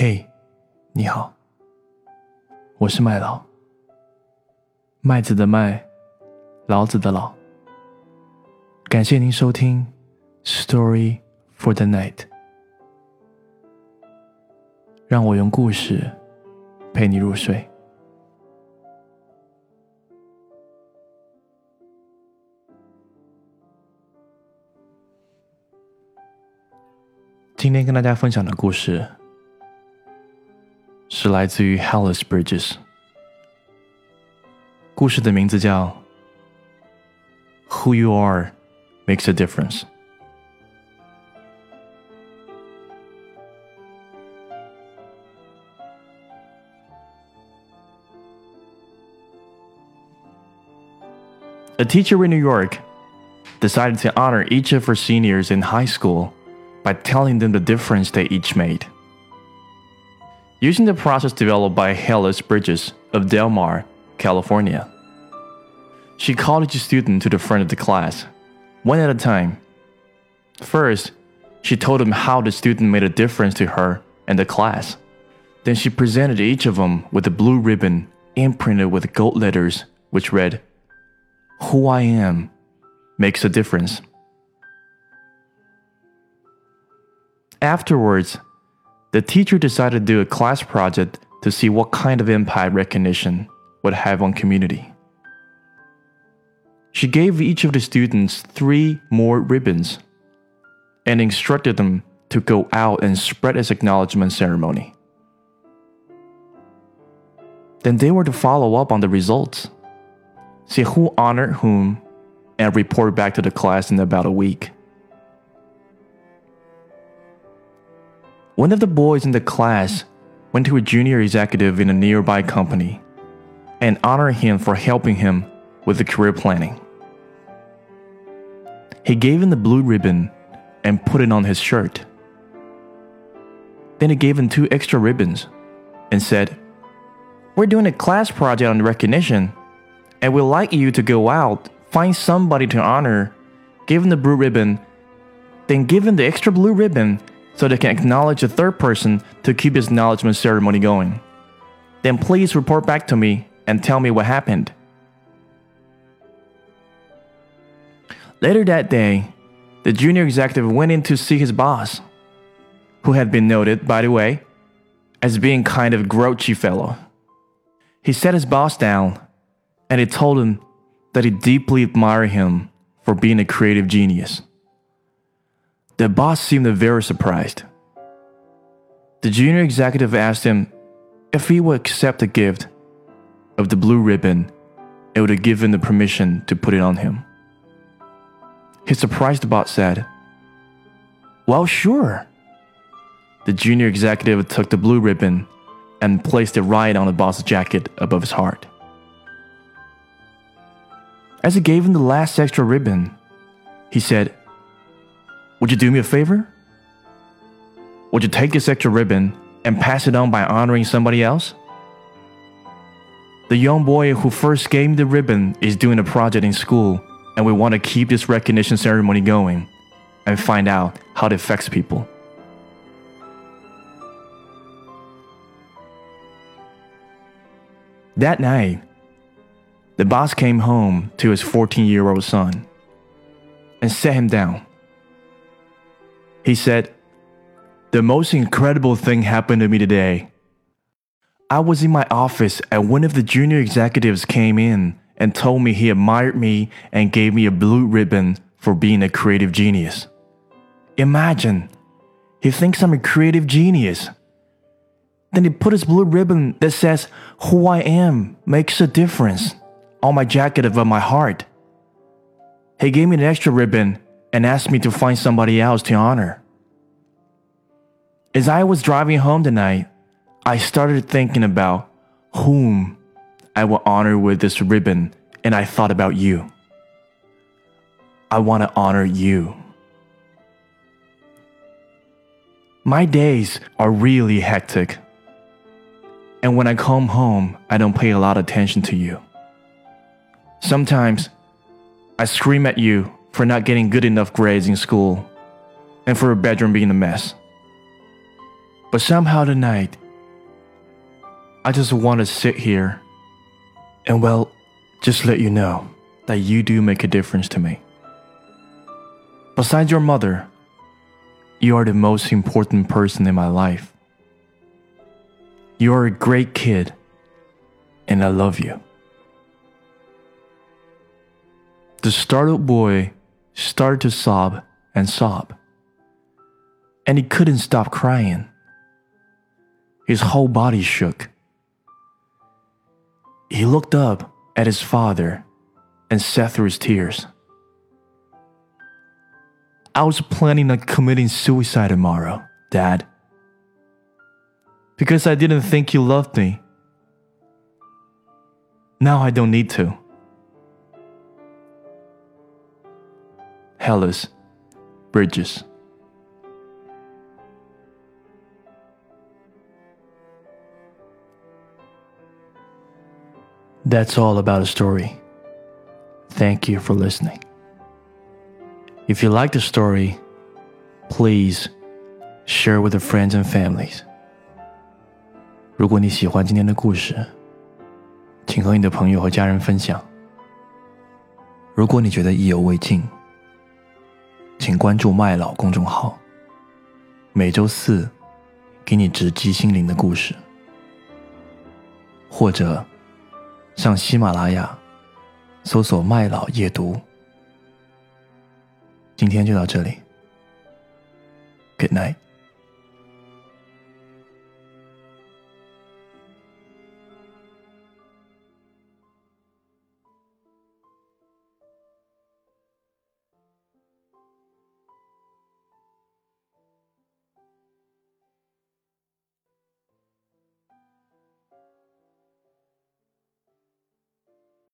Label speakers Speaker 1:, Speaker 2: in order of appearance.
Speaker 1: 嘿，你好，我是麦老，麦子的麦，老子的老。感谢您收听《Story for the Night》，让我用故事陪你入睡。今天跟大家分享的故事是来自于 Helice Bridges。故事的名字叫《Who You Are Makes a Difference》。A teacher in New York decided to honor each of her seniors in high school by telling them the difference they each made. Using the process developed by Helice Bridges of Del Mar, California, she called each student to the front of the class, one at a time. First, she told them how the student made a difference to her and the class. Then she presented each of them with a blue ribbon imprinted with gold letters, which read, Who I am makes a difference. Afterwards, the teacher decided to do a class project to see what kind of impact recognition would have on community. She gave each of the students three more ribbons and instructed them to go out and spread this acknowledgement ceremony. Then they were to follow up on the results, see who honored whom, and report back to the class in about a week. One of the boys in the class went to a junior executive in a nearby company and honored him for helping him with the career planning. He gave him the blue ribbon and put it on his shirt. Then he gave him two extra ribbons and said, We're doing a class project on recognition, and we'd like you to go out, find somebody to honor, give him the blue ribbon, then give him the extra blue ribbon so they can acknowledge a third person to keep his acknowledgement ceremony going. Then please report back to me and tell me what happened. Later that day, the junior executive went in to see his boss, who had been noted, by the way, as being kind of grouchy fellow. He sat his boss down and he told him that he deeply admired him for being a creative genius. The boss seemed very surprised. The junior executive asked him if he would accept the gift of the blue ribbon it would have given the permission to put it on him. His surprised boss said, Well, sure. The junior executive took the blue ribbon and placed it right on the boss's jacket above his heart. As he gave him the last extra ribbon, he said, would you do me a favor? Would you take this extra ribbon and pass it on by honoring somebody else? The young boy who first gave me the ribbon is doing a project in school, and we want to keep this recognition ceremony going and find out how it affects people. That night, the boss came home to his 14 year old son and sat him down. He said, The most incredible thing happened to me today. I was in my office and one of the junior executives came in and told me he admired me and gave me a blue ribbon for being a creative genius. Imagine, he thinks I'm a creative genius. Then he put his blue ribbon that says, Who I am makes a difference on my jacket above my heart. He gave me an extra ribbon and asked me to find somebody else to honor. As I was driving home tonight, I started thinking about whom I will honor with this ribbon, and I thought about you. I want to honor you. My days are really hectic. And when I come home, I don't pay a lot of attention to you. Sometimes I scream at you for not getting good enough grades in school and for your bedroom being a mess. But somehow tonight, I just want to sit here and, well, just let you know that you do make a difference to me. Besides your mother, you are the most important person in my life. You are a great kid, and I love you. The startled boy started to sob and sob, and he couldn't stop crying. His whole body shook. He looked up at his father and sat through his tears. I was planning on committing suicide tomorrow, Dad. Because I didn't think you loved me. Now I don't need to. Helice, Bridges. That's all about a story. Thank you for listening. If you like the story, please share with your friends and families. 如果你喜欢今天的故事，请和你的朋友和家人分享。如果你觉得意犹未尽，请关注麦老公众号，每周四给你直击心灵的故事，或者上喜马拉雅搜索“麦老夜读”。今天就到这里，Good night。